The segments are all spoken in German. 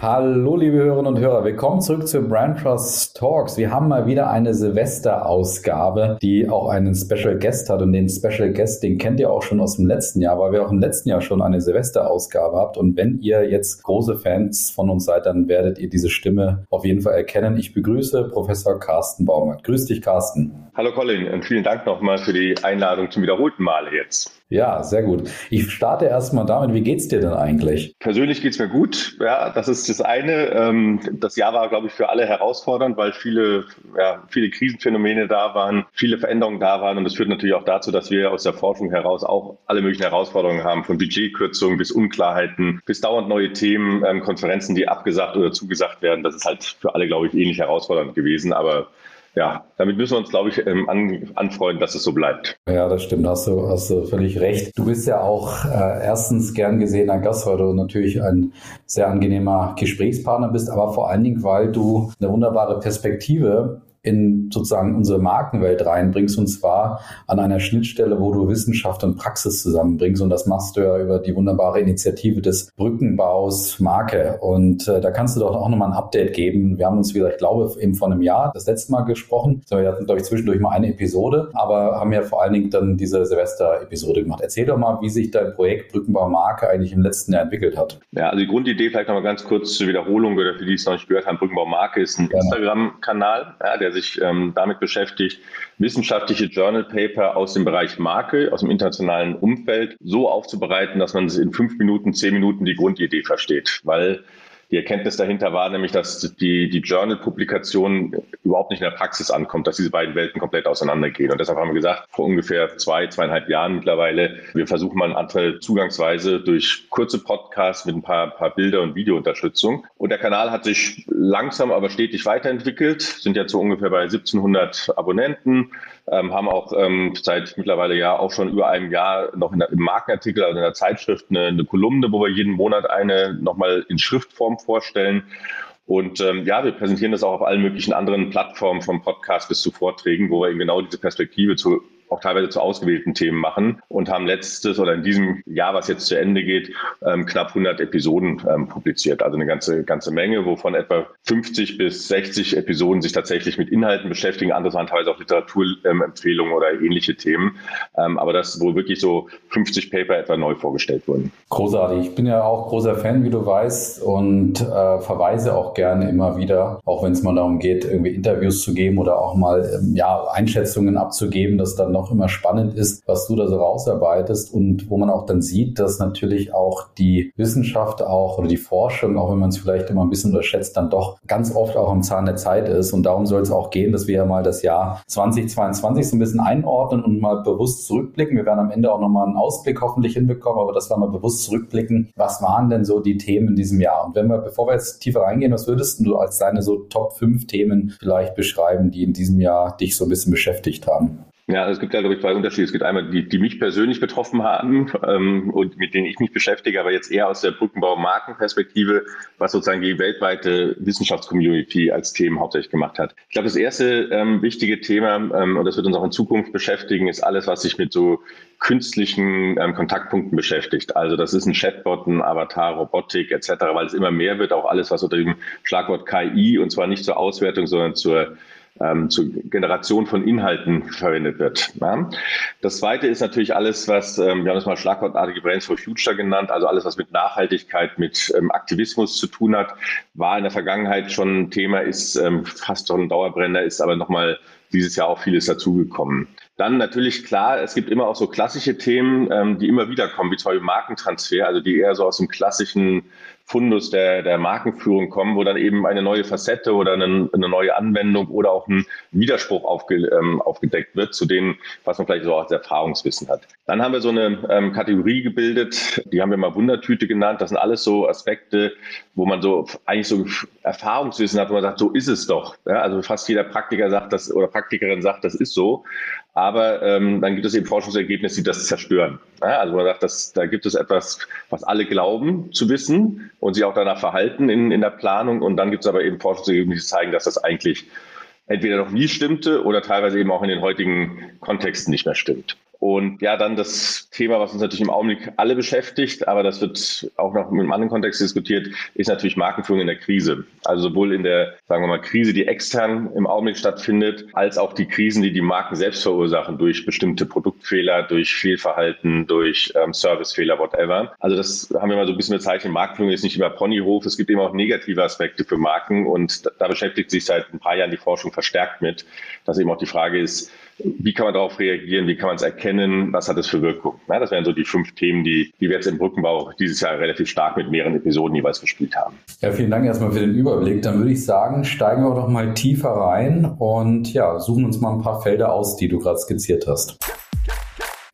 Hallo, liebe Hörerinnen und Hörer, willkommen zurück zu Brand Trust Talks. Wir haben mal wieder eine Silvester-Ausgabe, die auch einen Special Guest hat. Und den Special Guest, den kennt ihr auch schon aus dem letzten Jahr, weil wir auch im letzten Jahr schon eine Silvester-Ausgabe habt. Und wenn ihr jetzt große Fans von uns seid, dann werdet ihr diese Stimme auf jeden Fall erkennen. Ich begrüße Professor Carsten Baumert. Grüß dich, Carsten. Hallo, Colin, und vielen Dank nochmal für die Einladung zum wiederholten Male jetzt. Ja, sehr gut. Ich starte erstmal damit, wie geht's dir denn eigentlich? Persönlich geht's mir gut. Ja, das ist das eine. Ähm, das Jahr war, glaube ich, für alle herausfordernd, weil viele, ja, viele Krisenphänomene da waren, viele Veränderungen da waren. Und das führt natürlich auch dazu, dass wir aus der Forschung heraus auch alle möglichen Herausforderungen haben, von Budgetkürzungen bis Unklarheiten, bis dauernd neue Themen, ähm, Konferenzen, die abgesagt oder zugesagt werden. Das ist halt für alle, glaube ich, ähnlich herausfordernd gewesen. Aber ja, damit müssen wir uns, glaube ich, ähm, an, anfreunden, dass es so bleibt. Ja, das stimmt, hast du, hast du völlig recht. Du bist ja auch äh, erstens gern gesehener Gast, weil du natürlich ein sehr angenehmer Gesprächspartner bist, aber vor allen Dingen, weil du eine wunderbare Perspektive in sozusagen unsere Markenwelt reinbringst und zwar an einer Schnittstelle, wo du Wissenschaft und Praxis zusammenbringst und das machst du ja über die wunderbare Initiative des Brückenbaus Marke und äh, da kannst du doch auch nochmal ein Update geben. Wir haben uns, wie gesagt, ich glaube, eben vor einem Jahr das letzte Mal gesprochen. Wir hatten, glaube ich, zwischendurch mal eine Episode, aber haben ja vor allen Dingen dann diese Silvester-Episode gemacht. Erzähl doch mal, wie sich dein Projekt Brückenbau Marke eigentlich im letzten Jahr entwickelt hat. Ja, also die Grundidee vielleicht nochmal ganz kurz zur Wiederholung oder für die es noch nicht gehört haben. Brückenbau Marke ist ein ja. Instagram-Kanal, ja, der der sich ähm, damit beschäftigt, wissenschaftliche Journal Paper aus dem Bereich Marke, aus dem internationalen Umfeld so aufzubereiten, dass man in fünf Minuten, zehn Minuten die Grundidee versteht. Weil die Erkenntnis dahinter war nämlich, dass die, die Journal-Publikation überhaupt nicht in der Praxis ankommt, dass diese beiden Welten komplett auseinandergehen. Und deshalb haben wir gesagt, vor ungefähr zwei, zweieinhalb Jahren mittlerweile, wir versuchen mal eine andere Zugangsweise durch kurze Podcasts mit ein paar, paar Bilder und Videounterstützung. Und der Kanal hat sich langsam, aber stetig weiterentwickelt, sind jetzt so ungefähr bei 1700 Abonnenten ähm, haben auch ähm, seit mittlerweile ja auch schon über einem Jahr noch in der, im Markenartikel, also in der Zeitschrift, eine, eine Kolumne, wo wir jeden Monat eine nochmal in Schriftform vorstellen. Und ähm, ja, wir präsentieren das auch auf allen möglichen anderen Plattformen, vom Podcast bis zu Vorträgen, wo wir eben genau diese Perspektive zu auch teilweise zu ausgewählten Themen machen und haben letztes oder in diesem Jahr, was jetzt zu Ende geht, ähm, knapp 100 Episoden ähm, publiziert. Also eine ganze, ganze Menge, wovon etwa 50 bis 60 Episoden sich tatsächlich mit Inhalten beschäftigen. Andere waren teilweise auch Literaturempfehlungen oder ähnliche Themen. Ähm, aber das, wo wirklich so 50 Paper etwa neu vorgestellt wurden. Großartig. Ich bin ja auch großer Fan, wie du weißt, und äh, verweise auch gerne immer wieder, auch wenn es mal darum geht, irgendwie Interviews zu geben oder auch mal ähm, ja, Einschätzungen abzugeben, dass dann auch immer spannend ist, was du da so rausarbeitest und wo man auch dann sieht, dass natürlich auch die Wissenschaft auch oder die Forschung, auch wenn man es vielleicht immer ein bisschen unterschätzt, dann doch ganz oft auch am Zahn der Zeit ist. Und darum soll es auch gehen, dass wir ja mal das Jahr 2022 so ein bisschen einordnen und mal bewusst zurückblicken. Wir werden am Ende auch nochmal einen Ausblick hoffentlich hinbekommen, aber dass wir mal bewusst zurückblicken, was waren denn so die Themen in diesem Jahr? Und wenn wir, bevor wir jetzt tiefer reingehen, was würdest du als deine so Top 5 Themen vielleicht beschreiben, die in diesem Jahr dich so ein bisschen beschäftigt haben? Ja, es gibt ja, glaube ich, zwei Unterschiede. Es gibt einmal die, die mich persönlich betroffen haben ähm, und mit denen ich mich beschäftige, aber jetzt eher aus der Brückenbau-Markenperspektive, was sozusagen die weltweite Wissenschaftscommunity als Themen hauptsächlich gemacht hat. Ich glaube, das erste ähm, wichtige Thema, ähm, und das wird uns auch in Zukunft beschäftigen, ist alles, was sich mit so künstlichen ähm, Kontaktpunkten beschäftigt. Also das ist ein Chatbot, ein Avatar, Robotik etc., weil es immer mehr wird, auch alles, was unter dem Schlagwort KI, und zwar nicht zur Auswertung, sondern zur ähm, zur Generation von Inhalten verwendet wird. Ja. Das zweite ist natürlich alles, was, ähm, wir haben es mal schlagwortartige Brands for Future genannt, also alles, was mit Nachhaltigkeit, mit ähm, Aktivismus zu tun hat, war in der Vergangenheit schon ein Thema, ist ähm, fast schon ein Dauerbrenner, ist aber nochmal dieses Jahr auch vieles dazugekommen. Dann natürlich klar, es gibt immer auch so klassische Themen, ähm, die immer wieder kommen, wie zum Beispiel Markentransfer, also die eher so aus dem klassischen Fundus der, der Markenführung kommen, wo dann eben eine neue Facette oder eine, eine neue Anwendung oder auch ein Widerspruch aufge, ähm, aufgedeckt wird zu dem, was man vielleicht so als Erfahrungswissen hat. Dann haben wir so eine ähm, Kategorie gebildet, die haben wir mal Wundertüte genannt. Das sind alles so Aspekte, wo man so eigentlich so Erfahrungswissen hat, wo man sagt, so ist es doch. Ja, also fast jeder Praktiker sagt das oder Praktikerin sagt, das ist so. Aber ähm, dann gibt es eben Forschungsergebnisse, die das zerstören. Ja, also man sagt, dass, da gibt es etwas, was alle glauben zu wissen und sich auch danach verhalten in, in der Planung. Und dann gibt es aber eben Forschungsergebnisse, die zeigen, dass das eigentlich entweder noch nie stimmte oder teilweise eben auch in den heutigen Kontexten nicht mehr stimmt. Und ja, dann das Thema, was uns natürlich im Augenblick alle beschäftigt, aber das wird auch noch in einem anderen Kontext diskutiert, ist natürlich Markenführung in der Krise. Also sowohl in der, sagen wir mal, Krise, die extern im Augenblick stattfindet, als auch die Krisen, die die Marken selbst verursachen durch bestimmte Produktfehler, durch Fehlverhalten, durch ähm, Servicefehler, whatever. Also das haben wir mal so ein bisschen bezeichnet. Markenführung ist nicht immer Ponyhof. Es gibt eben auch negative Aspekte für Marken und da beschäftigt sich seit ein paar Jahren die Forschung verstärkt mit, dass eben auch die Frage ist, wie kann man darauf reagieren? Wie kann man es erkennen? Was hat es für Wirkung? Ja, das wären so die fünf Themen, die, die wir jetzt im Brückenbau dieses Jahr relativ stark mit mehreren Episoden jeweils gespielt haben. Ja, vielen Dank erstmal für den Überblick. Dann würde ich sagen, steigen wir doch mal tiefer rein und ja, suchen uns mal ein paar Felder aus, die du gerade skizziert hast.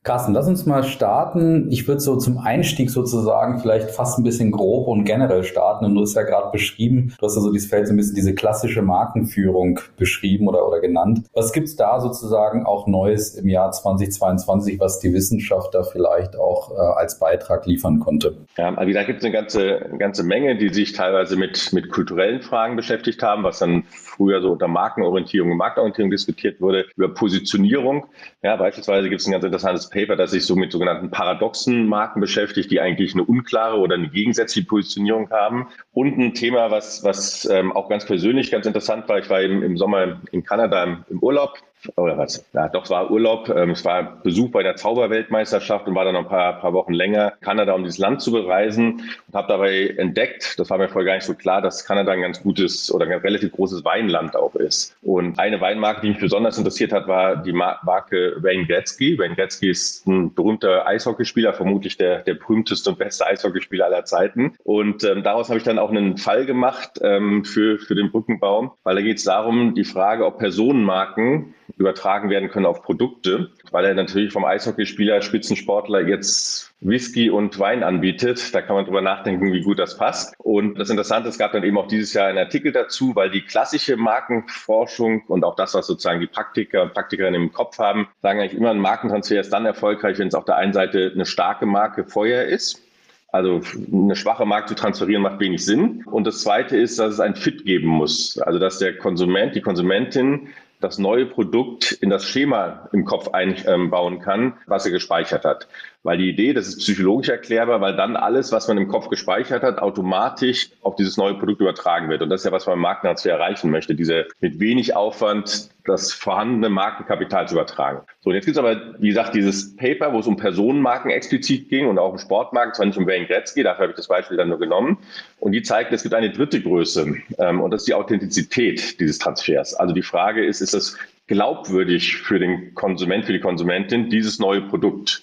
Carsten, lass uns mal starten. Ich würde so zum Einstieg sozusagen vielleicht fast ein bisschen grob und generell starten. Und du hast ja gerade beschrieben, du hast ja so dieses Feld so ein bisschen diese klassische Markenführung beschrieben oder, oder genannt. Was gibt's da sozusagen auch Neues im Jahr 2022, was die Wissenschaft da vielleicht auch äh, als Beitrag liefern konnte? Ja, also da gibt es eine ganze, eine ganze Menge, die sich teilweise mit, mit kulturellen Fragen beschäftigt haben, was dann früher so unter Markenorientierung und Marktorientierung diskutiert wurde, über Positionierung. Ja, beispielsweise gibt es ein ganz interessantes Paper, das sich so mit sogenannten paradoxen Marken beschäftigt, die eigentlich eine unklare oder eine gegensätzliche Positionierung haben. Und ein Thema, was, was ähm, auch ganz persönlich ganz interessant war, ich war eben im Sommer in Kanada im, im Urlaub oder was? Ja, doch, es war Urlaub. Ähm, es war Besuch bei der Zauberweltmeisterschaft und war dann noch ein paar, paar Wochen länger Kanada, um dieses Land zu bereisen und habe dabei entdeckt, das war mir vorher gar nicht so klar, dass Kanada ein ganz gutes oder ein relativ großes Weinland auch ist. Und eine Weinmarke, die mich besonders interessiert hat, war die Marke Wayne Gretzky. Wayne Gretzky ist ein berühmter Eishockeyspieler, vermutlich der, der berühmteste und beste Eishockeyspieler aller Zeiten. Und ähm, daraus habe ich dann auch einen Fall gemacht ähm, für, für den Brückenbaum, weil da geht es darum, die Frage, ob Personenmarken übertragen werden können auf Produkte, weil er natürlich vom Eishockeyspieler, Spitzensportler jetzt Whisky und Wein anbietet. Da kann man drüber nachdenken, wie gut das passt. Und das Interessante, es gab dann eben auch dieses Jahr einen Artikel dazu, weil die klassische Markenforschung und auch das, was sozusagen die Praktiker und Praktikerinnen im Kopf haben, sagen eigentlich immer, ein Markentransfer ist dann erfolgreich, wenn es auf der einen Seite eine starke Marke vorher ist. Also eine schwache Marke zu transferieren macht wenig Sinn. Und das Zweite ist, dass es ein Fit geben muss. Also dass der Konsument, die Konsumentin das neue Produkt in das Schema im Kopf einbauen kann, was er gespeichert hat. Weil die Idee, das ist psychologisch erklärbar, weil dann alles, was man im Kopf gespeichert hat, automatisch auf dieses neue Produkt übertragen wird. Und das ist ja, was man im Markentransfer erreichen möchte, diese mit wenig Aufwand das vorhandene Markenkapital zu übertragen. So, und jetzt gibt es aber, wie gesagt, dieses Paper, wo es um Personenmarken explizit ging und auch um Sportmarken, zwar nicht um Wayne Gretzky, dafür habe ich das Beispiel dann nur genommen. Und die zeigt, es gibt eine dritte Größe, ähm, und das ist die Authentizität dieses Transfers. Also die Frage ist, ist es glaubwürdig für den Konsument, für die Konsumentin, dieses neue Produkt?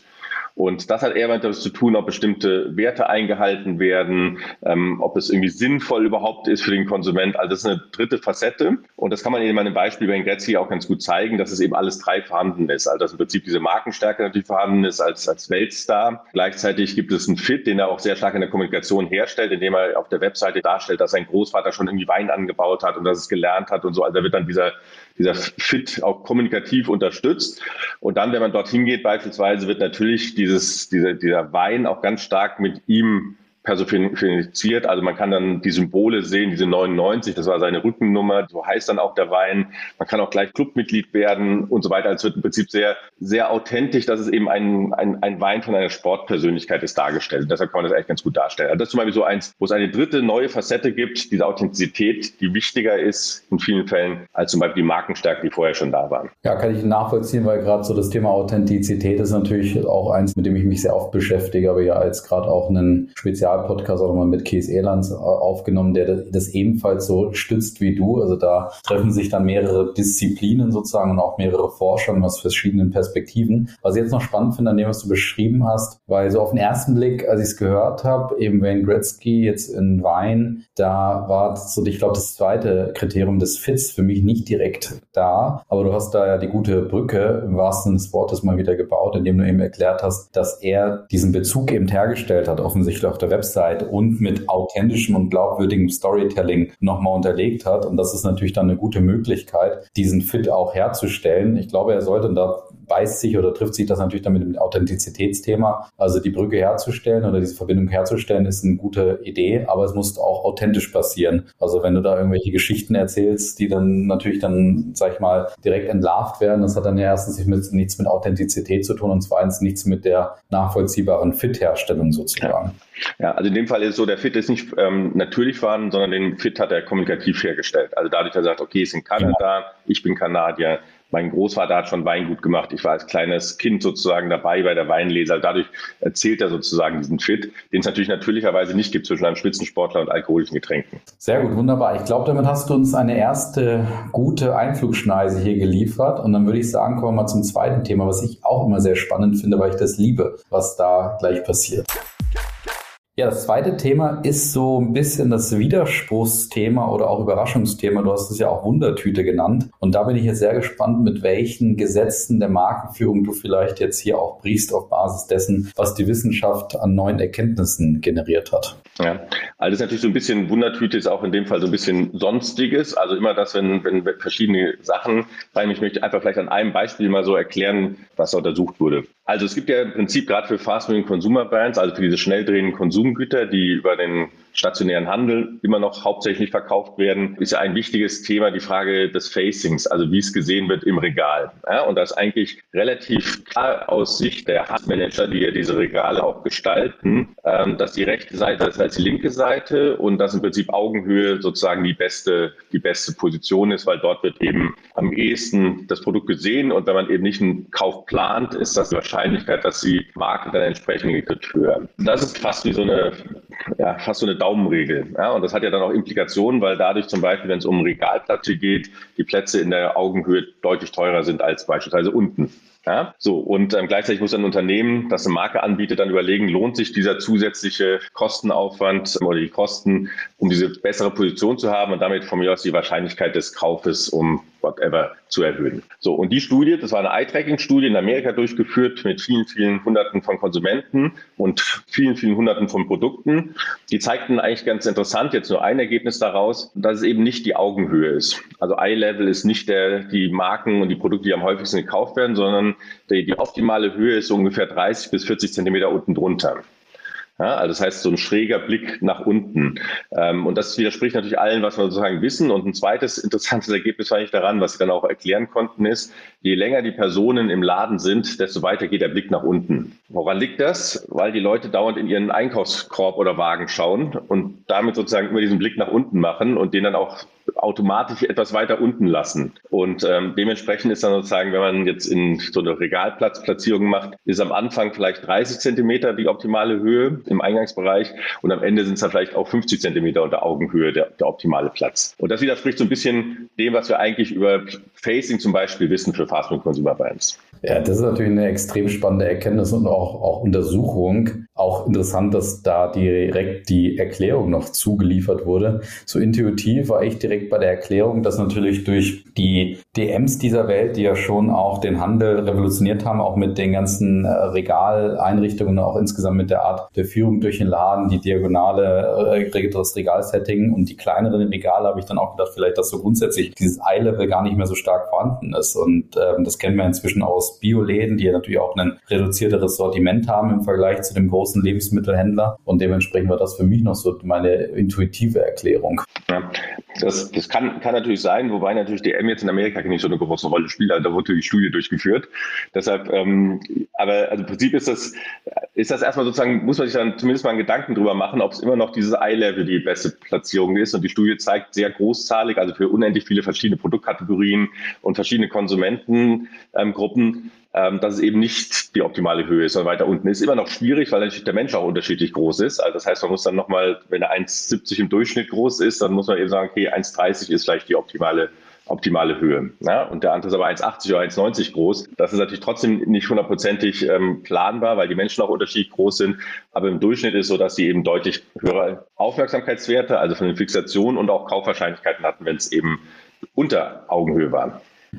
Und das hat eher damit zu tun, ob bestimmte Werte eingehalten werden, ähm, ob es irgendwie sinnvoll überhaupt ist für den Konsument. Also das ist eine dritte Facette. Und das kann man in meinem Beispiel bei Gretzky auch ganz gut zeigen, dass es eben alles drei vorhanden ist. Also dass im Prinzip diese Markenstärke natürlich vorhanden ist als, als Weltstar. Gleichzeitig gibt es einen Fit, den er auch sehr stark in der Kommunikation herstellt, indem er auf der Webseite darstellt, dass sein Großvater schon irgendwie Wein angebaut hat und dass es gelernt hat und so. Also da wird dann dieser dieser Fit auch kommunikativ unterstützt. Und dann, wenn man dorthin geht, beispielsweise, wird natürlich dieses, dieser, dieser Wein auch ganz stark mit ihm personifiziert. Also man kann dann die Symbole sehen, diese 99, das war seine Rückennummer, so heißt dann auch der Wein. Man kann auch gleich Clubmitglied werden und so weiter. Also es wird im Prinzip sehr, sehr authentisch, dass es eben ein, ein, ein Wein von einer Sportpersönlichkeit ist dargestellt. Deshalb kann man das eigentlich ganz gut darstellen. Also das ist zum Beispiel so eins, wo es eine dritte neue Facette gibt, diese Authentizität, die wichtiger ist in vielen Fällen als zum Beispiel die Markenstärke, die vorher schon da waren. Ja, kann ich nachvollziehen, weil gerade so das Thema Authentizität ist natürlich auch eins, mit dem ich mich sehr oft beschäftige, aber ja als gerade auch einen Spezial Spezialpodcast auch mal mit Kees Elands äh, aufgenommen, der das ebenfalls so stützt wie du. Also da treffen sich dann mehrere Disziplinen sozusagen und auch mehrere Forschungen aus verschiedenen Perspektiven. Was ich jetzt noch spannend finde an dem, was du beschrieben hast, weil so auf den ersten Blick, als ich es gehört habe, eben Wayne Gretzky jetzt in Wein, da war so, ich glaube, das zweite Kriterium des Fits für mich nicht direkt da. Aber du hast da ja die gute Brücke im wahrsten Sinne des Wortes mal wieder gebaut, indem du eben erklärt hast, dass er diesen Bezug eben hergestellt hat, offensichtlich auf der Website Website und mit authentischem und glaubwürdigem Storytelling nochmal unterlegt hat. Und das ist natürlich dann eine gute Möglichkeit, diesen Fit auch herzustellen. Ich glaube, er sollte, und da beißt sich oder trifft sich das natürlich dann mit dem Authentizitätsthema. Also die Brücke herzustellen oder diese Verbindung herzustellen ist eine gute Idee, aber es muss auch authentisch passieren. Also wenn du da irgendwelche Geschichten erzählst, die dann natürlich dann, sag ich mal, direkt entlarvt werden, das hat dann ja erstens nichts mit Authentizität zu tun und zweitens nichts mit der nachvollziehbaren Fit-Herstellung sozusagen. Ja, also in dem Fall ist so, der Fit ist nicht ähm, natürlich vorhanden, sondern den Fit hat er kommunikativ hergestellt. Also dadurch, dass er sagt, okay, ist in Kanada, genau. ich bin Kanadier, mein Großvater hat schon Weingut gemacht. Ich war als kleines Kind sozusagen dabei bei der Weinlese. Dadurch erzählt er sozusagen diesen Fit, den es natürlich natürlicherweise nicht gibt zwischen einem Spitzensportler und alkoholischen Getränken. Sehr gut, wunderbar. Ich glaube, damit hast du uns eine erste gute Einflugschneise hier geliefert. Und dann würde ich sagen, kommen wir mal zum zweiten Thema, was ich auch immer sehr spannend finde, weil ich das liebe, was da gleich passiert. Ja, das zweite Thema ist so ein bisschen das Widerspruchsthema oder auch Überraschungsthema. Du hast es ja auch Wundertüte genannt. Und da bin ich jetzt sehr gespannt, mit welchen Gesetzen der Markenführung du vielleicht jetzt hier auch brichst auf Basis dessen, was die Wissenschaft an neuen Erkenntnissen generiert hat. Ja, also ist natürlich so ein bisschen Wundertüte, ist auch in dem Fall so ein bisschen Sonstiges. Also immer das, wenn, wenn verschiedene Sachen rein, ich möchte einfach vielleicht an einem Beispiel mal so erklären, was da untersucht wurde. Also es gibt ja im Prinzip gerade für Fast-Moving Consumer Brands, also für diese schnell drehenden Konsumgüter, die über den stationären Handel immer noch hauptsächlich verkauft werden, ist ein wichtiges Thema die Frage des Facings, also wie es gesehen wird im Regal. Ja, und das ist eigentlich relativ klar aus Sicht der Handmanager, die ja diese Regale auch gestalten, ähm, dass die rechte Seite ist als die linke Seite und dass im Prinzip Augenhöhe sozusagen die beste, die beste Position ist, weil dort wird eben am ehesten das Produkt gesehen und wenn man eben nicht einen Kauf plant, ist das die Wahrscheinlichkeit, dass die Marke dann entsprechend gekriegt höher. Das ist fast wie so eine, ja, fast so eine Daumenregel. Ja, und das hat ja dann auch Implikationen, weil dadurch zum Beispiel, wenn es um Regalplätze geht, die Plätze in der Augenhöhe deutlich teurer sind als beispielsweise unten. Ja, so, und ähm, gleichzeitig muss ein Unternehmen, das eine Marke anbietet, dann überlegen, lohnt sich dieser zusätzliche Kostenaufwand oder die Kosten, um diese bessere Position zu haben und damit von mir aus die Wahrscheinlichkeit des Kaufes um whatever zu erhöhen. So, und die Studie, das war eine Eye-Tracking-Studie in Amerika durchgeführt mit vielen, vielen Hunderten von Konsumenten und vielen, vielen Hunderten von Produkten. Die zeigten eigentlich ganz interessant, jetzt nur ein Ergebnis daraus, dass es eben nicht die Augenhöhe ist. Also Eye-Level ist nicht der, die Marken und die Produkte, die am häufigsten gekauft werden, sondern die, die optimale Höhe ist ungefähr 30 bis 40 Zentimeter unten drunter. Ja, also das heißt, so ein schräger Blick nach unten. Ähm, und das widerspricht natürlich allen, was wir sozusagen wissen. Und ein zweites interessantes Ergebnis fand ich daran, was sie dann auch erklären konnten, ist, je länger die Personen im Laden sind, desto weiter geht der Blick nach unten. Woran liegt das? Weil die Leute dauernd in ihren Einkaufskorb oder Wagen schauen und damit sozusagen immer diesen Blick nach unten machen und den dann auch automatisch etwas weiter unten lassen. Und ähm, dementsprechend ist dann sozusagen, wenn man jetzt in so eine Regalplatzplatzierung macht, ist am Anfang vielleicht 30 Zentimeter die optimale Höhe im Eingangsbereich und am Ende sind es dann vielleicht auch 50 Zentimeter unter Augenhöhe der, der optimale Platz. Und das widerspricht so ein bisschen dem, was wir eigentlich über Facing zum Beispiel wissen für Fast Food Consumer Brands. Ja, das ist natürlich eine extrem spannende Erkenntnis und auch, auch Untersuchung. Auch interessant, dass da direkt die Erklärung noch zugeliefert wurde. So intuitiv war ich direkt bei der Erklärung, dass natürlich durch die DMs dieser Welt, die ja schon auch den Handel revolutioniert haben, auch mit den ganzen äh, Regaleinrichtungen, auch insgesamt mit der Art der Führung durch den Laden, die diagonale, äh, das Regalsetting und die kleineren Regale, habe ich dann auch gedacht, vielleicht, dass so grundsätzlich dieses Eye-Level gar nicht mehr so stark vorhanden ist. Und ähm, das kennen wir inzwischen aus Bioläden, die ja natürlich auch ein reduzierteres Sortiment haben im Vergleich zu dem großen Lebensmittelhändler. Und dementsprechend war das für mich noch so meine intuitive Erklärung. Ja, das, das kann, kann natürlich sein, wobei natürlich DM jetzt in Amerika nicht so eine große Rolle spielt. Also da wurde die Studie durchgeführt. Deshalb, ähm, aber also im Prinzip ist das, ist das erstmal sozusagen, muss man sich dann zumindest mal einen Gedanken drüber machen, ob es immer noch dieses Eye-Level die beste Platzierung ist. Und die Studie zeigt sehr großzahlig, also für unendlich viele verschiedene Produktkategorien und verschiedene Konsumentengruppen, ähm, dass es eben nicht die optimale Höhe ist, sondern weiter unten ist. Immer noch schwierig, weil natürlich der Mensch auch unterschiedlich groß ist. Also das heißt, man muss dann nochmal, wenn er 1,70 im Durchschnitt groß ist, dann muss man eben sagen, okay, 1,30 ist vielleicht die optimale optimale Höhe. Ja? Und der andere ist aber 1,80 oder 1,90 groß. Das ist natürlich trotzdem nicht hundertprozentig ähm, planbar, weil die Menschen auch unterschiedlich groß sind. Aber im Durchschnitt ist es so, dass sie eben deutlich höhere Aufmerksamkeitswerte, also von den Fixationen und auch Kaufwahrscheinlichkeiten hatten, wenn es eben unter Augenhöhe waren.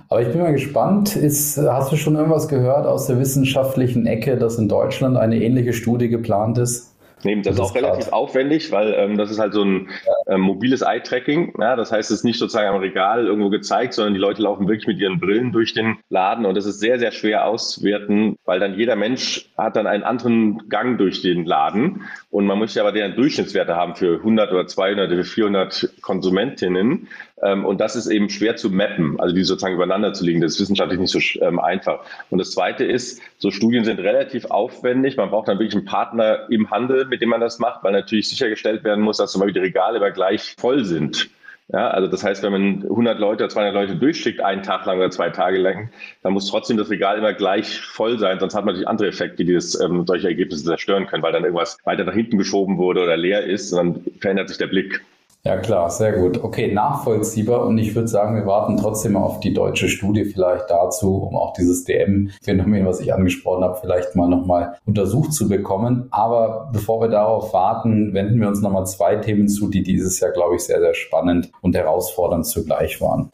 Aber ich bin mal gespannt, ist, hast du schon irgendwas gehört aus der wissenschaftlichen Ecke, dass in Deutschland eine ähnliche Studie geplant ist? Nee, das, das ist auch relativ grad. aufwendig, weil ähm, das ist halt so ein ähm, mobiles Eye-Tracking. Ja, das heißt, es ist nicht sozusagen am Regal irgendwo gezeigt, sondern die Leute laufen wirklich mit ihren Brillen durch den Laden und das ist sehr, sehr schwer auszuwerten, weil dann jeder Mensch hat dann einen anderen Gang durch den Laden und man muss ja aber deren Durchschnittswerte haben für 100 oder 200 oder 400 Konsumentinnen und das ist eben schwer zu mappen, also die sozusagen übereinander zu legen. Das ist wissenschaftlich nicht so ähm, einfach. Und das Zweite ist, so Studien sind relativ aufwendig. Man braucht dann wirklich einen Partner im Handel, mit dem man das macht, weil natürlich sichergestellt werden muss, dass zum Beispiel die Regale immer gleich voll sind. Ja, also das heißt, wenn man 100 Leute oder 200 Leute durchschickt, einen Tag lang oder zwei Tage lang, dann muss trotzdem das Regal immer gleich voll sein, sonst hat man natürlich andere Effekte, die das, ähm, solche Ergebnisse zerstören können, weil dann irgendwas weiter nach hinten geschoben wurde oder leer ist, und dann verändert sich der Blick. Ja klar, sehr gut. Okay, nachvollziehbar. Und ich würde sagen, wir warten trotzdem auf die deutsche Studie vielleicht dazu, um auch dieses DM-Phänomen, was ich angesprochen habe, vielleicht mal nochmal untersucht zu bekommen. Aber bevor wir darauf warten, wenden wir uns nochmal zwei Themen zu, die dieses Jahr, glaube ich, sehr, sehr spannend und herausfordernd zugleich waren.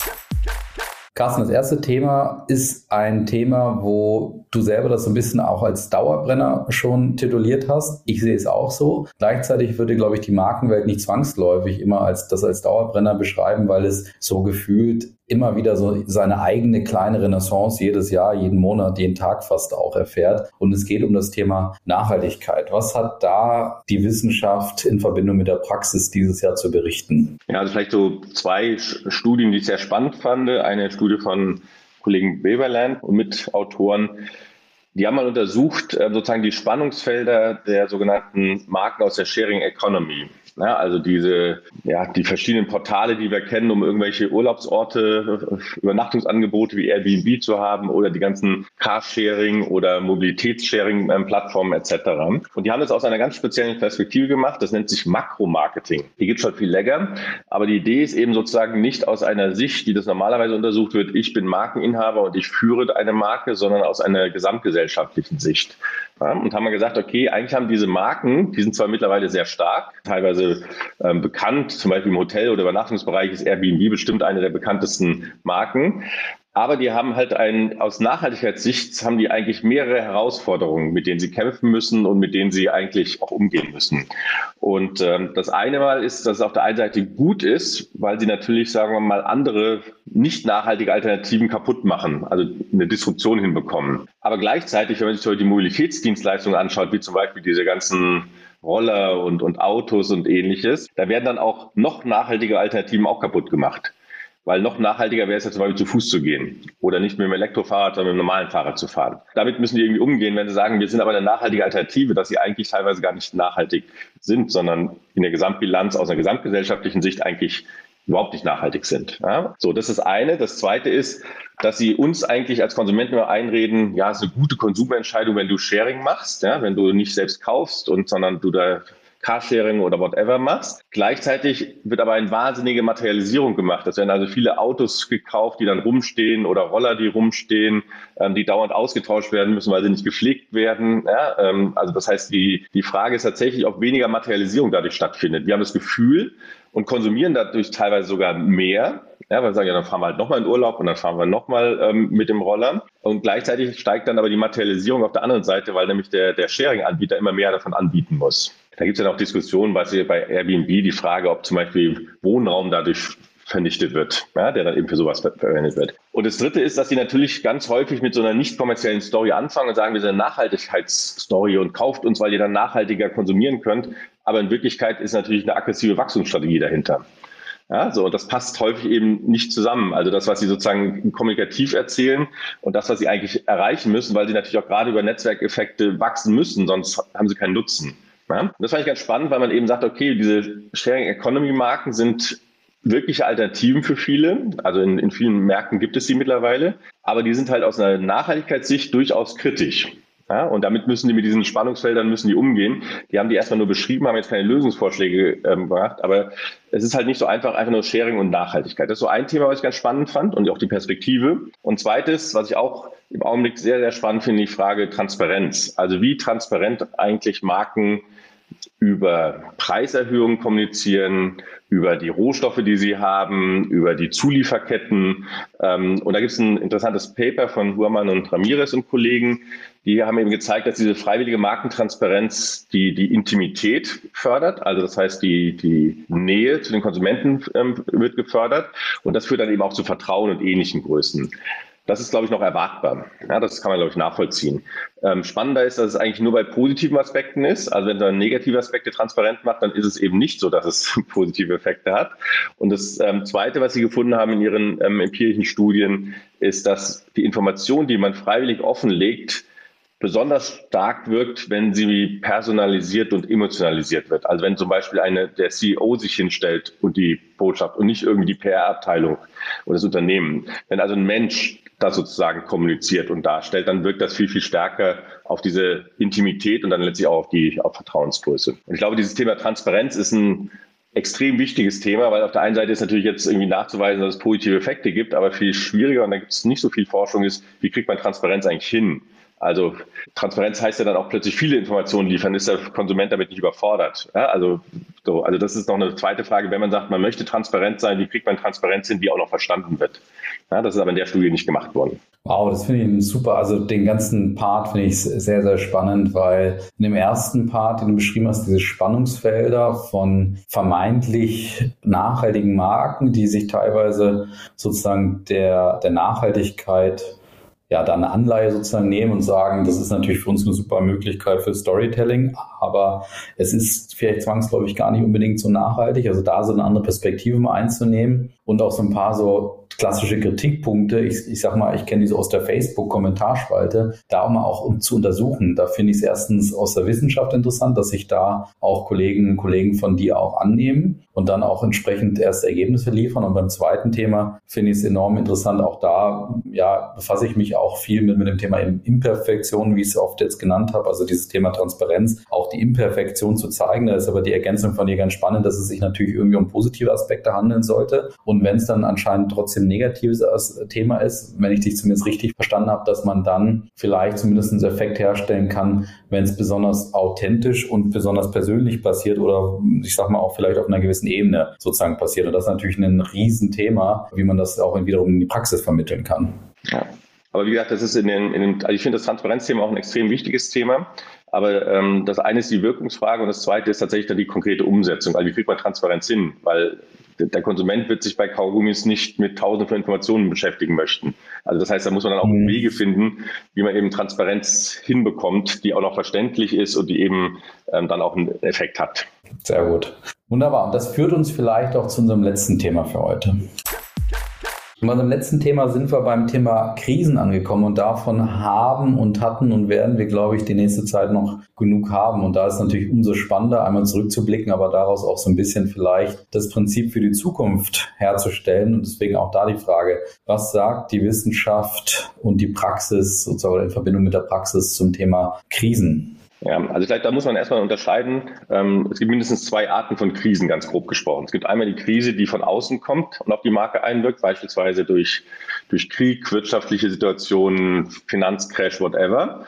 Carsten, das erste Thema ist ein Thema, wo du selber das so ein bisschen auch als Dauerbrenner schon tituliert hast. Ich sehe es auch so. Gleichzeitig würde, glaube ich, die Markenwelt nicht zwangsläufig immer als das als Dauerbrenner beschreiben, weil es so gefühlt immer wieder so seine eigene kleine Renaissance jedes Jahr, jeden Monat, jeden Tag fast auch erfährt. Und es geht um das Thema Nachhaltigkeit. Was hat da die Wissenschaft in Verbindung mit der Praxis dieses Jahr zu berichten? Ja, also vielleicht so zwei Studien, die ich sehr spannend fand. Eine Studie von Kollegen Beverland und Mitautoren, die haben mal untersucht, äh, sozusagen die Spannungsfelder der sogenannten Marken aus der Sharing Economy. Ja, also diese, ja, die verschiedenen Portale, die wir kennen, um irgendwelche Urlaubsorte, Übernachtungsangebote wie Airbnb zu haben oder die ganzen Carsharing oder Mobilitätssharing-Plattformen etc. Und die haben das aus einer ganz speziellen Perspektive gemacht. Das nennt sich Makromarketing. Die gibt es schon viel länger, aber die Idee ist eben sozusagen nicht aus einer Sicht, die das normalerweise untersucht wird, ich bin Markeninhaber und ich führe eine Marke, sondern aus einer gesamtgesellschaftlichen Sicht. Ja, und haben wir gesagt, okay, eigentlich haben diese Marken, die sind zwar mittlerweile sehr stark, teilweise ähm, bekannt, zum Beispiel im Hotel- oder Übernachtungsbereich ist Airbnb bestimmt eine der bekanntesten Marken, aber die haben halt ein, aus Nachhaltigkeitssicht haben die eigentlich mehrere Herausforderungen, mit denen sie kämpfen müssen und mit denen sie eigentlich auch umgehen müssen. Und ähm, das eine Mal ist, dass es auf der einen Seite gut ist, weil sie natürlich, sagen wir mal, andere nicht nachhaltige Alternativen kaputt machen, also eine Disruption hinbekommen. Aber gleichzeitig, wenn man sich heute die Mobilitätsdienstleistungen anschaut, wie zum Beispiel diese ganzen Roller und, und Autos und ähnliches, da werden dann auch noch nachhaltige Alternativen auch kaputt gemacht. Weil noch nachhaltiger wäre es ja zum Beispiel zu Fuß zu gehen oder nicht mit dem Elektrofahrrad, sondern mit dem normalen Fahrrad zu fahren. Damit müssen die irgendwie umgehen, wenn sie sagen, wir sind aber eine nachhaltige Alternative, dass sie eigentlich teilweise gar nicht nachhaltig sind, sondern in der Gesamtbilanz aus einer gesamtgesellschaftlichen Sicht eigentlich überhaupt nicht nachhaltig sind. Ja? So, das ist eine. Das zweite ist, dass sie uns eigentlich als Konsumenten nur einreden, ja, es ist eine gute Konsumentscheidung, wenn du Sharing machst, ja, wenn du nicht selbst kaufst und sondern du da Carsharing oder whatever machst. Gleichzeitig wird aber eine wahnsinnige Materialisierung gemacht. Es werden also viele Autos gekauft, die dann rumstehen oder Roller, die rumstehen, ähm, die dauernd ausgetauscht werden müssen, weil sie nicht gepflegt werden. Ja, ähm, also das heißt, die, die Frage ist tatsächlich, ob weniger Materialisierung dadurch stattfindet. Wir haben das Gefühl und konsumieren dadurch teilweise sogar mehr, ja, weil wir sagen, ja, dann fahren wir halt nochmal in Urlaub und dann fahren wir nochmal ähm, mit dem Roller. Und gleichzeitig steigt dann aber die Materialisierung auf der anderen Seite, weil nämlich der, der Sharing-Anbieter immer mehr davon anbieten muss. Da gibt es ja noch Diskussionen, was bei Airbnb die Frage, ob zum Beispiel Wohnraum dadurch vernichtet wird, ja, der dann eben für sowas verwendet wird. Und das Dritte ist, dass sie natürlich ganz häufig mit so einer nicht kommerziellen Story anfangen und sagen, wir sind eine Nachhaltigkeitsstory und kauft uns, weil ihr dann nachhaltiger konsumieren könnt. Aber in Wirklichkeit ist natürlich eine aggressive Wachstumsstrategie dahinter. Ja, so, und das passt häufig eben nicht zusammen. Also das, was sie sozusagen kommunikativ erzählen und das, was sie eigentlich erreichen müssen, weil sie natürlich auch gerade über Netzwerkeffekte wachsen müssen, sonst haben sie keinen Nutzen. Ja? Das fand ich ganz spannend, weil man eben sagt, okay, diese Sharing Economy Marken sind wirkliche Alternativen für viele. Also in, in vielen Märkten gibt es sie mittlerweile, aber die sind halt aus einer Nachhaltigkeitssicht durchaus kritisch. Ja, und damit müssen die mit diesen Spannungsfeldern müssen die umgehen. Die haben die erstmal nur beschrieben, haben jetzt keine Lösungsvorschläge ähm, gemacht, aber es ist halt nicht so einfach, einfach nur Sharing und Nachhaltigkeit. Das ist so ein Thema, was ich ganz spannend fand und auch die Perspektive. Und zweites, was ich auch im Augenblick sehr, sehr spannend finde, die Frage Transparenz. Also wie transparent eigentlich Marken über Preiserhöhungen kommunizieren, über die Rohstoffe, die sie haben, über die Zulieferketten. Ähm, und da gibt es ein interessantes Paper von Huermann und Ramirez und Kollegen, die haben eben gezeigt, dass diese freiwillige Markentransparenz die, die Intimität fördert. Also das heißt, die, die Nähe zu den Konsumenten ähm, wird gefördert. Und das führt dann eben auch zu Vertrauen und ähnlichen Größen. Das ist, glaube ich, noch erwartbar. Ja, das kann man, glaube ich, nachvollziehen. Ähm, spannender ist, dass es eigentlich nur bei positiven Aspekten ist. Also wenn man negative Aspekte transparent macht, dann ist es eben nicht so, dass es positive Effekte hat. Und das ähm, Zweite, was Sie gefunden haben in Ihren ähm, empirischen Studien, ist, dass die Information, die man freiwillig offenlegt, besonders stark wirkt, wenn sie personalisiert und emotionalisiert wird. Also wenn zum Beispiel eine, der CEO sich hinstellt und die Botschaft und nicht irgendwie die PR-Abteilung oder das Unternehmen. Wenn also ein Mensch das sozusagen kommuniziert und darstellt, dann wirkt das viel, viel stärker auf diese Intimität und dann letztlich auch auf die auf Vertrauensgröße. Und ich glaube, dieses Thema Transparenz ist ein extrem wichtiges Thema, weil auf der einen Seite ist natürlich jetzt irgendwie nachzuweisen, dass es positive Effekte gibt, aber viel schwieriger und da gibt es nicht so viel Forschung ist, wie kriegt man Transparenz eigentlich hin? Also Transparenz heißt ja dann auch plötzlich viele Informationen liefern, ist der Konsument damit nicht überfordert. Ja, also, so, also das ist noch eine zweite Frage, wenn man sagt, man möchte transparent sein, wie kriegt man Transparenz hin, die auch noch verstanden wird? Ja, das ist aber in der Studie nicht gemacht worden. Wow, das finde ich super. Also den ganzen Part finde ich sehr, sehr spannend, weil in dem ersten Part, den du beschrieben hast, diese Spannungsfelder von vermeintlich nachhaltigen Marken, die sich teilweise sozusagen der, der Nachhaltigkeit ja, da eine Anleihe sozusagen nehmen und sagen, das ist natürlich für uns eine super Möglichkeit für Storytelling, aber es ist vielleicht zwangsläufig gar nicht unbedingt so nachhaltig. Also da so eine andere Perspektive mal einzunehmen und auch so ein paar so klassische Kritikpunkte. Ich, ich sag mal, ich kenne die so aus der Facebook-Kommentarspalte, da mal auch um zu untersuchen. Da finde ich es erstens aus der Wissenschaft interessant, dass sich da auch Kolleginnen und Kollegen von dir auch annehmen und dann auch entsprechend erste Ergebnisse liefern. Und beim zweiten Thema finde ich es enorm interessant. Auch da, ja, befasse ich mich auch viel mit, mit dem Thema Imperfektion, wie ich es oft jetzt genannt habe. Also dieses Thema Transparenz, auch die Imperfektion zu zeigen. Da ist aber die Ergänzung von dir ganz spannend, dass es sich natürlich irgendwie um positive Aspekte handeln sollte. Und und wenn es dann anscheinend trotzdem negatives Thema ist, wenn ich dich zumindest richtig verstanden habe, dass man dann vielleicht zumindest einen Effekt herstellen kann, wenn es besonders authentisch und besonders persönlich passiert oder ich sag mal auch vielleicht auf einer gewissen Ebene sozusagen passiert. Und das ist natürlich ein Riesenthema, wie man das auch wiederum in die Praxis vermitteln kann. Ja. Aber wie gesagt, das ist in den, in den also ich finde das Transparenzthema auch ein extrem wichtiges Thema. Aber ähm, das eine ist die Wirkungsfrage und das zweite ist tatsächlich dann die konkrete Umsetzung. Also wie kriegt man Transparenz hin? Weil der Konsument wird sich bei Kaugummis nicht mit tausenden von Informationen beschäftigen möchten. Also das heißt, da muss man dann auch mhm. Wege finden, wie man eben Transparenz hinbekommt, die auch noch verständlich ist und die eben ähm, dann auch einen Effekt hat. Sehr gut. Wunderbar. Und das führt uns vielleicht auch zu unserem letzten Thema für heute. Und bei dem letzten Thema sind wir beim Thema Krisen angekommen und davon haben und hatten und werden wir, glaube ich, die nächste Zeit noch genug haben. Und da ist natürlich umso spannender, einmal zurückzublicken, aber daraus auch so ein bisschen vielleicht das Prinzip für die Zukunft herzustellen. Und deswegen auch da die Frage, was sagt die Wissenschaft und die Praxis sozusagen in Verbindung mit der Praxis zum Thema Krisen? Ja, also vielleicht da muss man erstmal unterscheiden. Ähm, es gibt mindestens zwei Arten von Krisen, ganz grob gesprochen. Es gibt einmal die Krise, die von außen kommt und auf die Marke einwirkt, beispielsweise durch, durch Krieg, wirtschaftliche Situationen, Finanzcrash, whatever.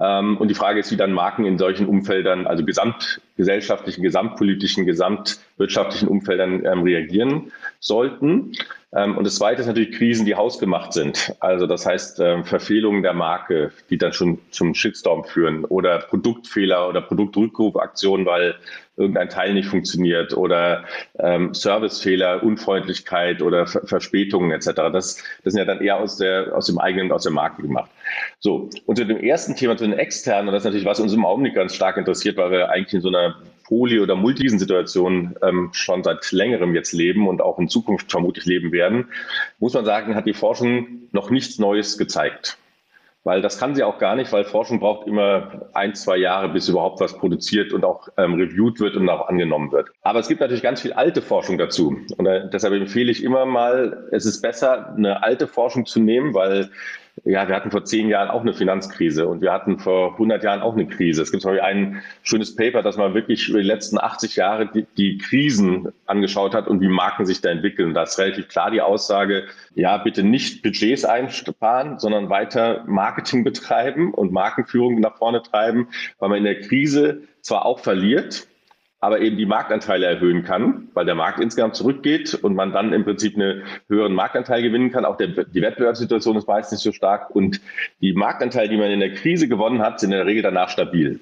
Ähm, und die Frage ist, wie dann Marken in solchen Umfeldern, also gesamtgesellschaftlichen, gesamtpolitischen, gesamtwirtschaftlichen Umfeldern ähm, reagieren sollten. Ähm, und das Zweite ist natürlich Krisen, die hausgemacht sind. Also das heißt ähm, Verfehlungen der Marke, die dann schon zum Shitstorm führen oder Produktfehler oder Produktrückrufaktionen, weil irgendein Teil nicht funktioniert oder ähm, Servicefehler, Unfreundlichkeit oder Ver Verspätungen etc. Das, das sind ja dann eher aus, der, aus dem eigenen, aus der Marke gemacht. So, unter dem ersten Thema, zu den externen, und das ist natürlich, was uns im Augenblick ganz stark interessiert, weil wir eigentlich in so einer Poly- oder Multisituation ähm, schon seit längerem jetzt leben und auch in Zukunft vermutlich leben werden, muss man sagen, hat die Forschung noch nichts Neues gezeigt. Weil das kann sie auch gar nicht, weil Forschung braucht immer ein, zwei Jahre, bis überhaupt was produziert und auch ähm, reviewed wird und auch angenommen wird. Aber es gibt natürlich ganz viel alte Forschung dazu. Und äh, deshalb empfehle ich immer mal, es ist besser, eine alte Forschung zu nehmen, weil ja, wir hatten vor zehn Jahren auch eine Finanzkrise und wir hatten vor 100 Jahren auch eine Krise. Es gibt zum Beispiel ein schönes Paper, das man wirklich über die letzten 80 Jahre die, die Krisen angeschaut hat und wie Marken sich da entwickeln. Da ist relativ klar die Aussage, ja, bitte nicht Budgets einsparen, sondern weiter Marketing betreiben und Markenführung nach vorne treiben, weil man in der Krise zwar auch verliert, aber eben die Marktanteile erhöhen kann, weil der Markt insgesamt zurückgeht und man dann im Prinzip einen höheren Marktanteil gewinnen kann. Auch der, die Wettbewerbssituation ist meistens nicht so stark und die Marktanteile, die man in der Krise gewonnen hat, sind in der Regel danach stabil.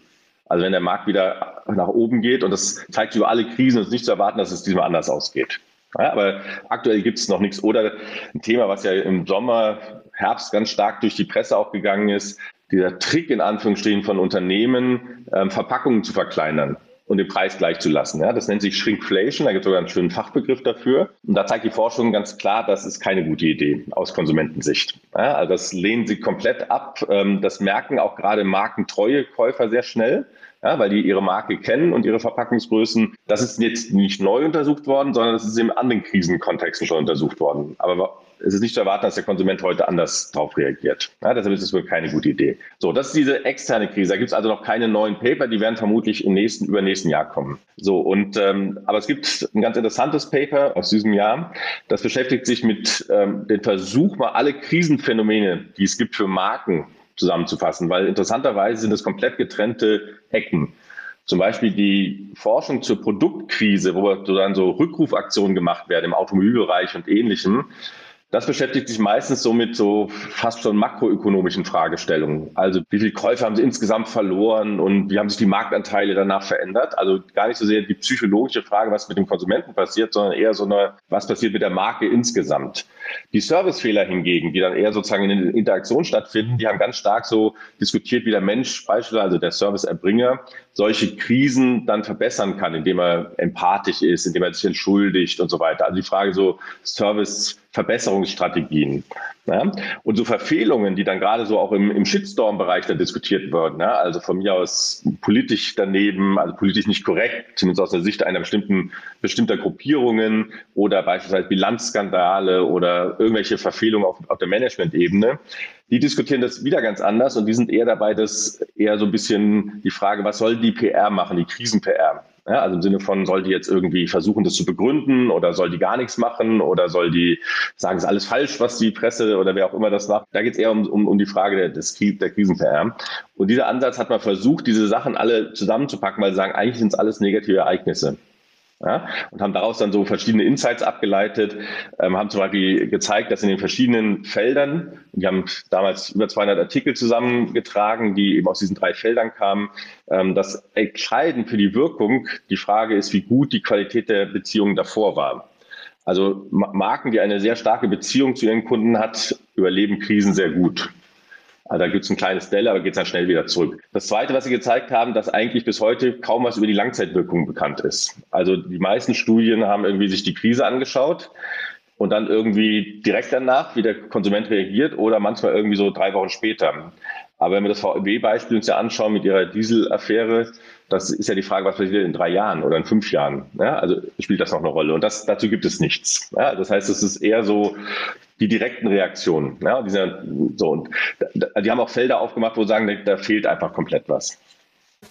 Also wenn der Markt wieder nach oben geht und das zeigt über alle Krisen, ist nicht zu erwarten, dass es diesmal anders ausgeht. Ja, aber aktuell gibt es noch nichts. Oder ein Thema, was ja im Sommer, Herbst ganz stark durch die Presse auch gegangen ist, dieser Trick in Anführungsstrichen von Unternehmen, ähm, Verpackungen zu verkleinern und den Preis gleich zu lassen. Ja, das nennt sich Shrinkflation, da gibt es sogar einen schönen Fachbegriff dafür. Und da zeigt die Forschung ganz klar, das ist keine gute Idee aus Konsumentensicht. Ja, also das lehnen sie komplett ab. Ähm, das merken auch gerade markentreue Käufer sehr schnell. Ja, weil die ihre Marke kennen und ihre Verpackungsgrößen. Das ist jetzt nicht neu untersucht worden, sondern das ist in anderen Krisenkontexten schon untersucht worden. Aber es ist nicht zu erwarten, dass der Konsument heute anders darauf reagiert. Ja, deshalb ist es wohl keine gute Idee. So, das ist diese externe Krise. Da gibt es also noch keine neuen Paper, die werden vermutlich im nächsten, übernächsten Jahr kommen. So, und ähm, aber es gibt ein ganz interessantes Paper aus diesem Jahr, das beschäftigt sich mit ähm, dem Versuch, mal alle Krisenphänomene, die es gibt für Marken, zusammenzufassen, weil interessanterweise sind es komplett getrennte Ecken. Zum Beispiel die Forschung zur Produktkrise, wo dann so Rückrufaktionen gemacht werden im Automobilbereich und ähnlichem. Das beschäftigt sich meistens so mit so fast schon makroökonomischen Fragestellungen. Also wie viele Käufer haben sie insgesamt verloren und wie haben sich die Marktanteile danach verändert? Also gar nicht so sehr die psychologische Frage, was mit dem Konsumenten passiert, sondern eher so eine, was passiert mit der Marke insgesamt. Die Servicefehler hingegen, die dann eher sozusagen in der Interaktion stattfinden, die haben ganz stark so diskutiert, wie der Mensch, beispielsweise also der Serviceerbringer, solche Krisen dann verbessern kann, indem er empathisch ist, indem er sich entschuldigt und so weiter. Also die Frage so Service Verbesserungsstrategien. Ja? Und so Verfehlungen, die dann gerade so auch im, im Shitstorm-Bereich da diskutiert werden, ja? also von mir aus politisch daneben, also politisch nicht korrekt, zumindest aus der Sicht einer bestimmten, bestimmter Gruppierungen oder beispielsweise Bilanzskandale oder irgendwelche Verfehlungen auf, auf der Management-Ebene, die diskutieren das wieder ganz anders und die sind eher dabei, dass eher so ein bisschen die Frage, was soll die PR machen, die Krisen-PR? Ja, also im Sinne von, soll die jetzt irgendwie versuchen, das zu begründen oder soll die gar nichts machen oder soll die sagen, es ist alles falsch, was die Presse oder wer auch immer das macht. Da geht es eher um, um, um die Frage der, des, der Krisen-PR. Und dieser Ansatz hat man versucht, diese Sachen alle zusammenzupacken, weil sie sagen, eigentlich sind es alles negative Ereignisse. Ja, und haben daraus dann so verschiedene Insights abgeleitet, ähm, haben zum Beispiel gezeigt, dass in den verschiedenen Feldern, die haben damals über 200 Artikel zusammengetragen, die eben aus diesen drei Feldern kamen, ähm, dass entscheidend für die Wirkung die Frage ist, wie gut die Qualität der Beziehungen davor war. Also Marken, die eine sehr starke Beziehung zu ihren Kunden hat, überleben Krisen sehr gut. Also da gibt es ein kleines Dell, aber geht dann schnell wieder zurück. Das Zweite, was Sie gezeigt haben, dass eigentlich bis heute kaum was über die Langzeitwirkungen bekannt ist. Also die meisten Studien haben irgendwie sich die Krise angeschaut und dann irgendwie direkt danach, wie der Konsument reagiert oder manchmal irgendwie so drei Wochen später. Aber wenn wir das VW-Beispiel uns ja anschauen mit ihrer Dieselaffäre, das ist ja die Frage, was passiert in drei Jahren oder in fünf Jahren. Ja, also spielt das noch eine Rolle. Und das, dazu gibt es nichts. Ja, das heißt, es ist eher so die direkten Reaktionen. Ja, dieser, so, und die haben auch Felder aufgemacht, wo sie sagen, da fehlt einfach komplett was.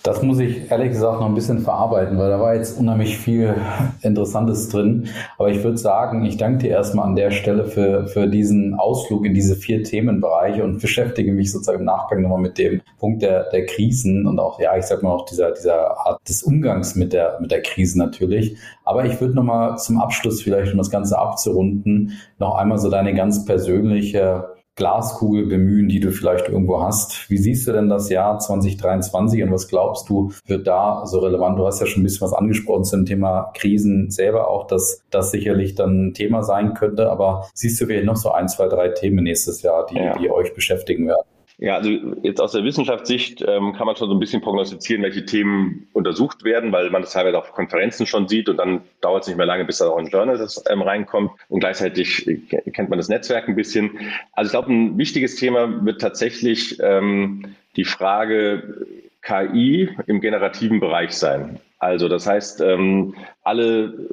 Das muss ich ehrlich gesagt noch ein bisschen verarbeiten, weil da war jetzt unheimlich viel Interessantes drin. Aber ich würde sagen, ich danke dir erstmal an der Stelle für, für diesen Ausflug in diese vier Themenbereiche und beschäftige mich sozusagen im Nachgang nochmal mit dem Punkt der, der Krisen und auch, ja, ich sag mal auch dieser, dieser Art des Umgangs mit der, mit der Krise natürlich. Aber ich würde nochmal zum Abschluss vielleicht, um das Ganze abzurunden, noch einmal so deine ganz persönliche Glaskugel bemühen, die du vielleicht irgendwo hast. Wie siehst du denn das Jahr 2023 und was glaubst du, wird da so relevant? Du hast ja schon ein bisschen was angesprochen zum Thema Krisen selber auch, dass das sicherlich dann ein Thema sein könnte. Aber siehst du vielleicht noch so ein, zwei, drei Themen nächstes Jahr, die, ja. die euch beschäftigen werden? Ja, also jetzt aus der Wissenschaftssicht ähm, kann man schon so ein bisschen prognostizieren, welche Themen untersucht werden, weil man das teilweise auf Konferenzen schon sieht und dann dauert es nicht mehr lange, bis da auch ein Journal das, ähm, reinkommt und gleichzeitig äh, kennt man das Netzwerk ein bisschen. Also ich glaube, ein wichtiges Thema wird tatsächlich ähm, die Frage KI im generativen Bereich sein. Also das heißt, ähm, alle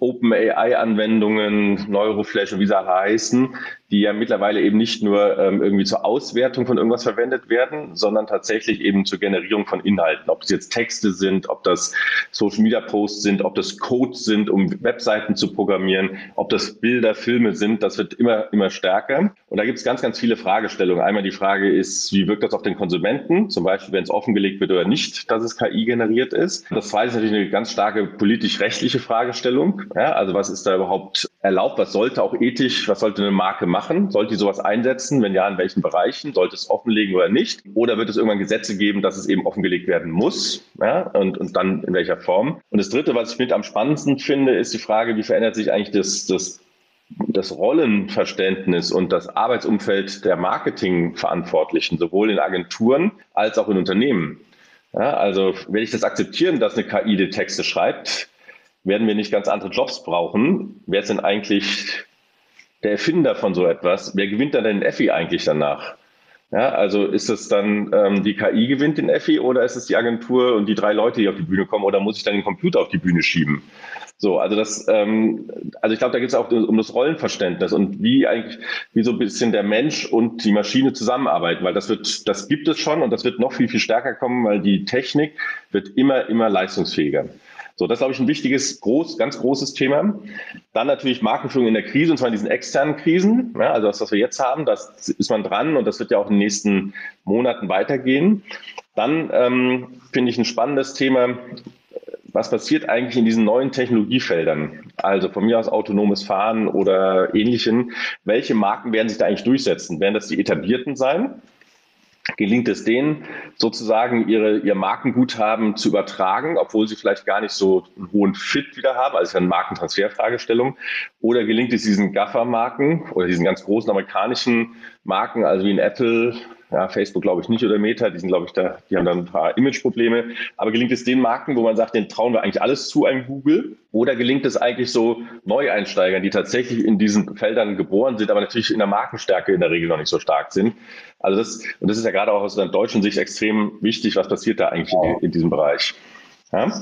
OpenAI-Anwendungen, Neuroflash und wie sie heißen, die ja mittlerweile eben nicht nur ähm, irgendwie zur Auswertung von irgendwas verwendet werden, sondern tatsächlich eben zur Generierung von Inhalten. Ob das jetzt Texte sind, ob das Social Media Posts sind, ob das Codes sind, um Webseiten zu programmieren, ob das Bilder, Filme sind, das wird immer, immer stärker. Und da gibt es ganz, ganz viele Fragestellungen. Einmal die Frage ist, wie wirkt das auf den Konsumenten? Zum Beispiel, wenn es offengelegt wird oder nicht, dass es KI generiert ist. Das zweite ist natürlich eine ganz starke politisch-rechtliche Fragestellung. Ja, also was ist da überhaupt erlaubt? Was sollte auch ethisch, was sollte eine Marke machen? Sollte die sowas einsetzen? Wenn ja, in welchen Bereichen? Sollte es offenlegen oder nicht? Oder wird es irgendwann Gesetze geben, dass es eben offengelegt werden muss? Ja, und, und dann in welcher Form? Und das dritte, was ich mit am spannendsten finde, ist die Frage, wie verändert sich eigentlich das, das das Rollenverständnis und das Arbeitsumfeld der Marketingverantwortlichen, sowohl in Agenturen als auch in Unternehmen. Ja, also wenn ich das akzeptieren, dass eine KI die Texte schreibt, werden wir nicht ganz andere Jobs brauchen. Wer ist denn eigentlich der Erfinder von so etwas? Wer gewinnt dann den Effi eigentlich danach? Ja, also ist es dann ähm, die KI gewinnt den Effi oder ist es die Agentur und die drei Leute, die auf die Bühne kommen oder muss ich dann den Computer auf die Bühne schieben? So, also das, ähm, also ich glaube, da geht es auch um das Rollenverständnis und wie eigentlich, wie so ein bisschen der Mensch und die Maschine zusammenarbeiten, weil das wird, das gibt es schon und das wird noch viel, viel stärker kommen, weil die Technik wird immer, immer leistungsfähiger. So, das ist, glaube ich, ein wichtiges, groß, ganz großes Thema. Dann natürlich Markenführung in der Krise, und zwar in diesen externen Krisen. Ja, also das, was wir jetzt haben, das ist man dran und das wird ja auch in den nächsten Monaten weitergehen. Dann ähm, finde ich ein spannendes Thema, was passiert eigentlich in diesen neuen Technologiefeldern? Also von mir aus autonomes Fahren oder ähnlichen. Welche Marken werden sich da eigentlich durchsetzen? Werden das die etablierten sein? Gelingt es denen, sozusagen ihre, ihr Markenguthaben zu übertragen, obwohl sie vielleicht gar nicht so einen hohen Fit wieder haben, also eine Markentransferfragestellung, oder gelingt es diesen Gaffer-Marken oder diesen ganz großen amerikanischen Marken, also wie in Apple, ja, Facebook glaube ich nicht oder Meta, die sind, glaube ich, da, die haben dann ein paar Imageprobleme. Aber gelingt es den Marken, wo man sagt, den trauen wir eigentlich alles zu, einem Google? Oder gelingt es eigentlich so Neueinsteigern, die tatsächlich in diesen Feldern geboren sind, aber natürlich in der Markenstärke in der Regel noch nicht so stark sind? Also das, und das ist ja gerade auch aus der deutschen Sicht extrem wichtig, was passiert da eigentlich in, in diesem Bereich. Ja?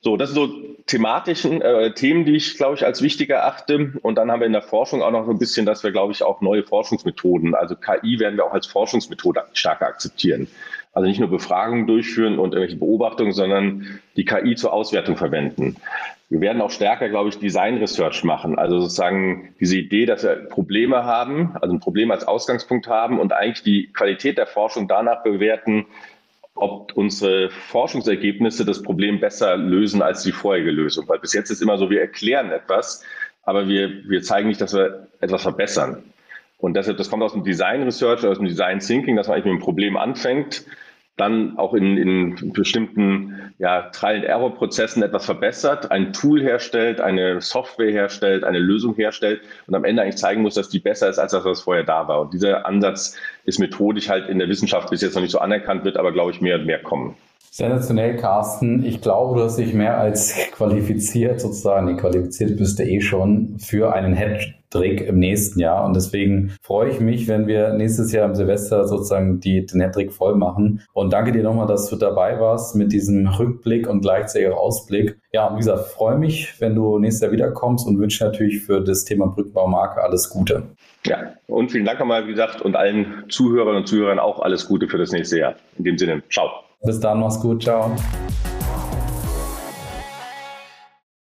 So, das sind so thematischen äh, Themen, die ich, glaube ich, als wichtig erachte. Und dann haben wir in der Forschung auch noch so ein bisschen, dass wir, glaube ich, auch neue Forschungsmethoden, also KI werden wir auch als Forschungsmethode stärker akzeptieren. Also nicht nur Befragungen durchführen und irgendwelche Beobachtungen, sondern die KI zur Auswertung verwenden. Wir werden auch stärker, glaube ich, Design Research machen. Also sozusagen diese Idee, dass wir Probleme haben, also ein Problem als Ausgangspunkt haben und eigentlich die Qualität der Forschung danach bewerten, ob unsere Forschungsergebnisse das Problem besser lösen als die vorherige Lösung. Weil bis jetzt ist immer so, wir erklären etwas, aber wir, wir zeigen nicht, dass wir etwas verbessern. Und deshalb, das kommt aus dem Design Research, aus dem Design Thinking, dass man eigentlich mit einem Problem anfängt dann auch in, in bestimmten ja, Trial-and-Error-Prozessen etwas verbessert, ein Tool herstellt, eine Software herstellt, eine Lösung herstellt und am Ende eigentlich zeigen muss, dass die besser ist als das, was vorher da war. Und dieser Ansatz ist methodisch halt in der Wissenschaft bis jetzt noch nicht so anerkannt wird, aber glaube ich mehr und mehr kommen. Sensationell, Carsten. Ich glaube, du hast dich mehr als qualifiziert, sozusagen, nee, qualifiziert bist du eh schon für einen Hattrick im nächsten Jahr. Und deswegen freue ich mich, wenn wir nächstes Jahr im Silvester sozusagen die, den Hattrick voll machen. Und danke dir nochmal, dass du dabei warst mit diesem Rückblick und gleichzeitig auch Ausblick. Ja, und wie gesagt, freue mich, wenn du nächstes Jahr wiederkommst und wünsche natürlich für das Thema Brückenbaumarke alles Gute. Ja, und vielen Dank nochmal, wie gesagt, und allen Zuhörern und Zuhörern auch alles Gute für das nächste Jahr. In dem Sinne, ciao. Bis dann, mach's gut, ciao.